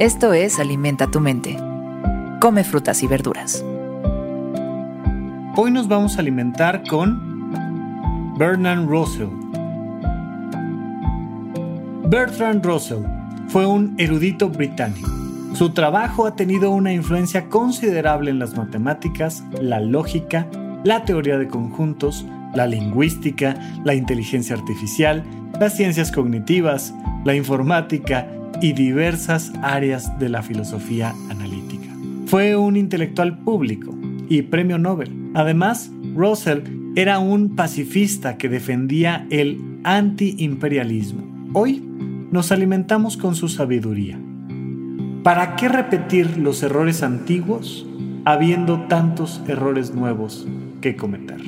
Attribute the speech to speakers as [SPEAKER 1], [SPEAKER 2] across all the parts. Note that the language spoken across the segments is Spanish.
[SPEAKER 1] Esto es Alimenta tu mente. Come frutas y verduras.
[SPEAKER 2] Hoy nos vamos a alimentar con Bertrand Russell. Bertrand Russell fue un erudito británico. Su trabajo ha tenido una influencia considerable en las matemáticas, la lógica, la teoría de conjuntos, la lingüística, la inteligencia artificial, las ciencias cognitivas, la informática y diversas áreas de la filosofía analítica. Fue un intelectual público y premio Nobel. Además, Russell era un pacifista que defendía el antiimperialismo. Hoy nos alimentamos con su sabiduría. ¿Para qué repetir los errores antiguos habiendo tantos errores nuevos que cometer?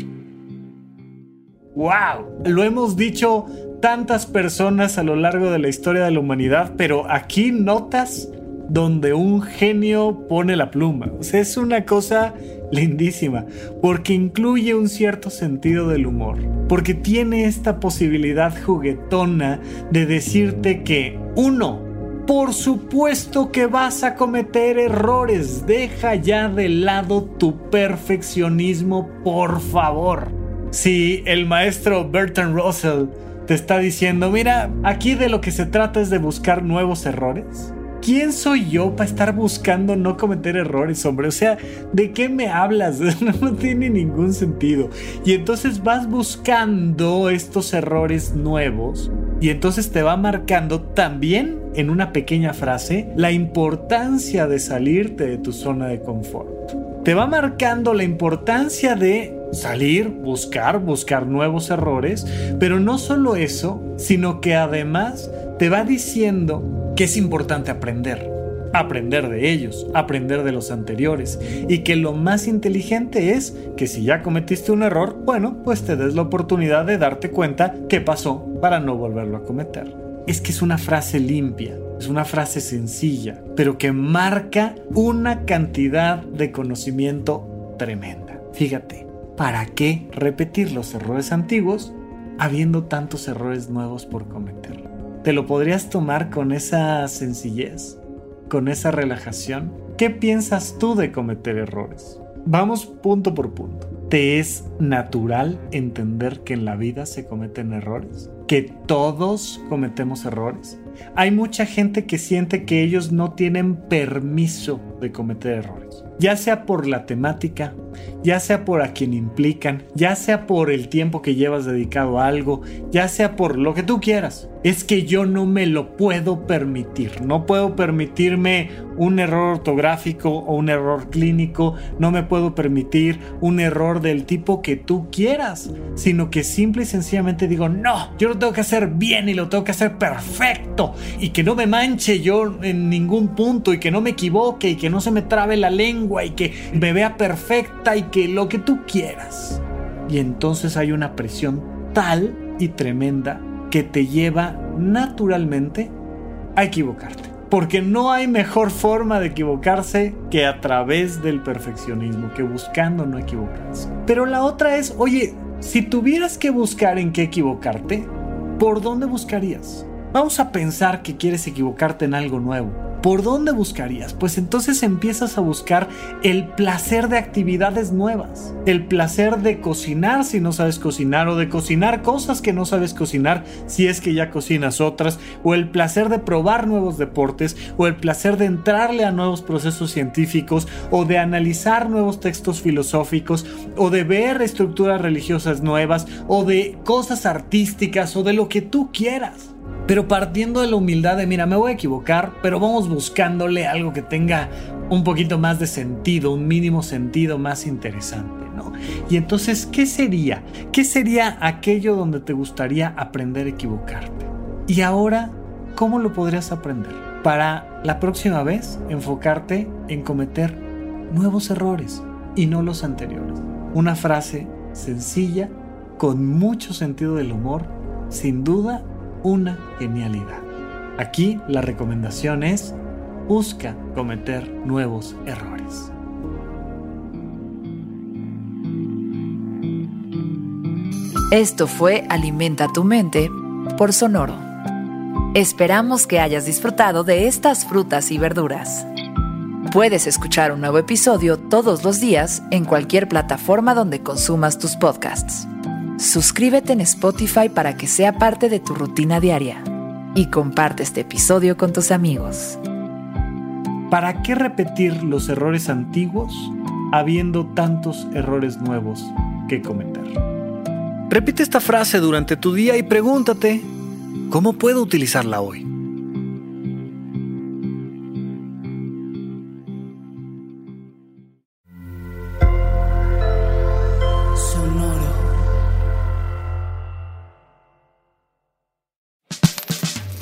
[SPEAKER 2] ¡Wow! Lo hemos dicho tantas personas a lo largo de la historia de la humanidad, pero aquí notas donde un genio pone la pluma. O sea, es una cosa lindísima, porque incluye un cierto sentido del humor, porque tiene esta posibilidad juguetona de decirte que, uno, por supuesto que vas a cometer errores, deja ya de lado tu perfeccionismo, por favor. Si el maestro Bertrand Russell te está diciendo, mira, aquí de lo que se trata es de buscar nuevos errores. ¿Quién soy yo para estar buscando no cometer errores, hombre? O sea, ¿de qué me hablas? No tiene ningún sentido. Y entonces vas buscando estos errores nuevos y entonces te va marcando también en una pequeña frase la importancia de salirte de tu zona de confort. Te va marcando la importancia de salir, buscar, buscar nuevos errores, pero no solo eso, sino que además te va diciendo que es importante aprender, aprender de ellos, aprender de los anteriores, y que lo más inteligente es que si ya cometiste un error, bueno, pues te des la oportunidad de darte cuenta qué pasó para no volverlo a cometer. Es que es una frase limpia, es una frase sencilla, pero que marca una cantidad de conocimiento tremenda. Fíjate, ¿para qué repetir los errores antiguos habiendo tantos errores nuevos por cometer? ¿Te lo podrías tomar con esa sencillez? ¿Con esa relajación? ¿Qué piensas tú de cometer errores? Vamos punto por punto. ¿Te es natural entender que en la vida se cometen errores? ¿Que todos cometemos errores? Hay mucha gente que siente que ellos no tienen permiso de cometer errores ya sea por la temática, ya sea por a quien implican, ya sea por el tiempo que llevas dedicado a algo, ya sea por lo que tú quieras. Es que yo no me lo puedo permitir. No puedo permitirme un error ortográfico o un error clínico. No me puedo permitir un error del tipo que tú quieras. Sino que simple y sencillamente digo, no, yo lo tengo que hacer bien y lo tengo que hacer perfecto. Y que no me manche yo en ningún punto y que no me equivoque y que no se me trabe la lengua y que me vea perfecta y que lo que tú quieras. Y entonces hay una presión tal y tremenda que te lleva naturalmente a equivocarte. Porque no hay mejor forma de equivocarse que a través del perfeccionismo, que buscando no equivocarse. Pero la otra es, oye, si tuvieras que buscar en qué equivocarte, ¿por dónde buscarías? Vamos a pensar que quieres equivocarte en algo nuevo ¿Por dónde buscarías? Pues entonces empiezas a buscar el placer de actividades nuevas, el placer de cocinar si no sabes cocinar o de cocinar cosas que no sabes cocinar si es que ya cocinas otras, o el placer de probar nuevos deportes, o el placer de entrarle a nuevos procesos científicos, o de analizar nuevos textos filosóficos, o de ver estructuras religiosas nuevas, o de cosas artísticas, o de lo que tú quieras. Pero partiendo de la humildad de, mira, me voy a equivocar, pero vamos buscándole algo que tenga un poquito más de sentido, un mínimo sentido más interesante, ¿no? Y entonces, ¿qué sería? ¿Qué sería aquello donde te gustaría aprender a equivocarte? Y ahora, ¿cómo lo podrías aprender? Para la próxima vez, enfocarte en cometer nuevos errores y no los anteriores. Una frase sencilla, con mucho sentido del humor, sin duda una genialidad. Aquí la recomendación es busca cometer nuevos errores.
[SPEAKER 1] Esto fue Alimenta tu mente por Sonoro. Esperamos que hayas disfrutado de estas frutas y verduras. Puedes escuchar un nuevo episodio todos los días en cualquier plataforma donde consumas tus podcasts. Suscríbete en Spotify para que sea parte de tu rutina diaria y comparte este episodio con tus amigos.
[SPEAKER 2] ¿Para qué repetir los errores antiguos habiendo tantos errores nuevos que cometer?
[SPEAKER 3] Repite esta frase durante tu día y pregúntate, ¿cómo puedo utilizarla hoy?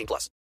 [SPEAKER 4] 18 plus.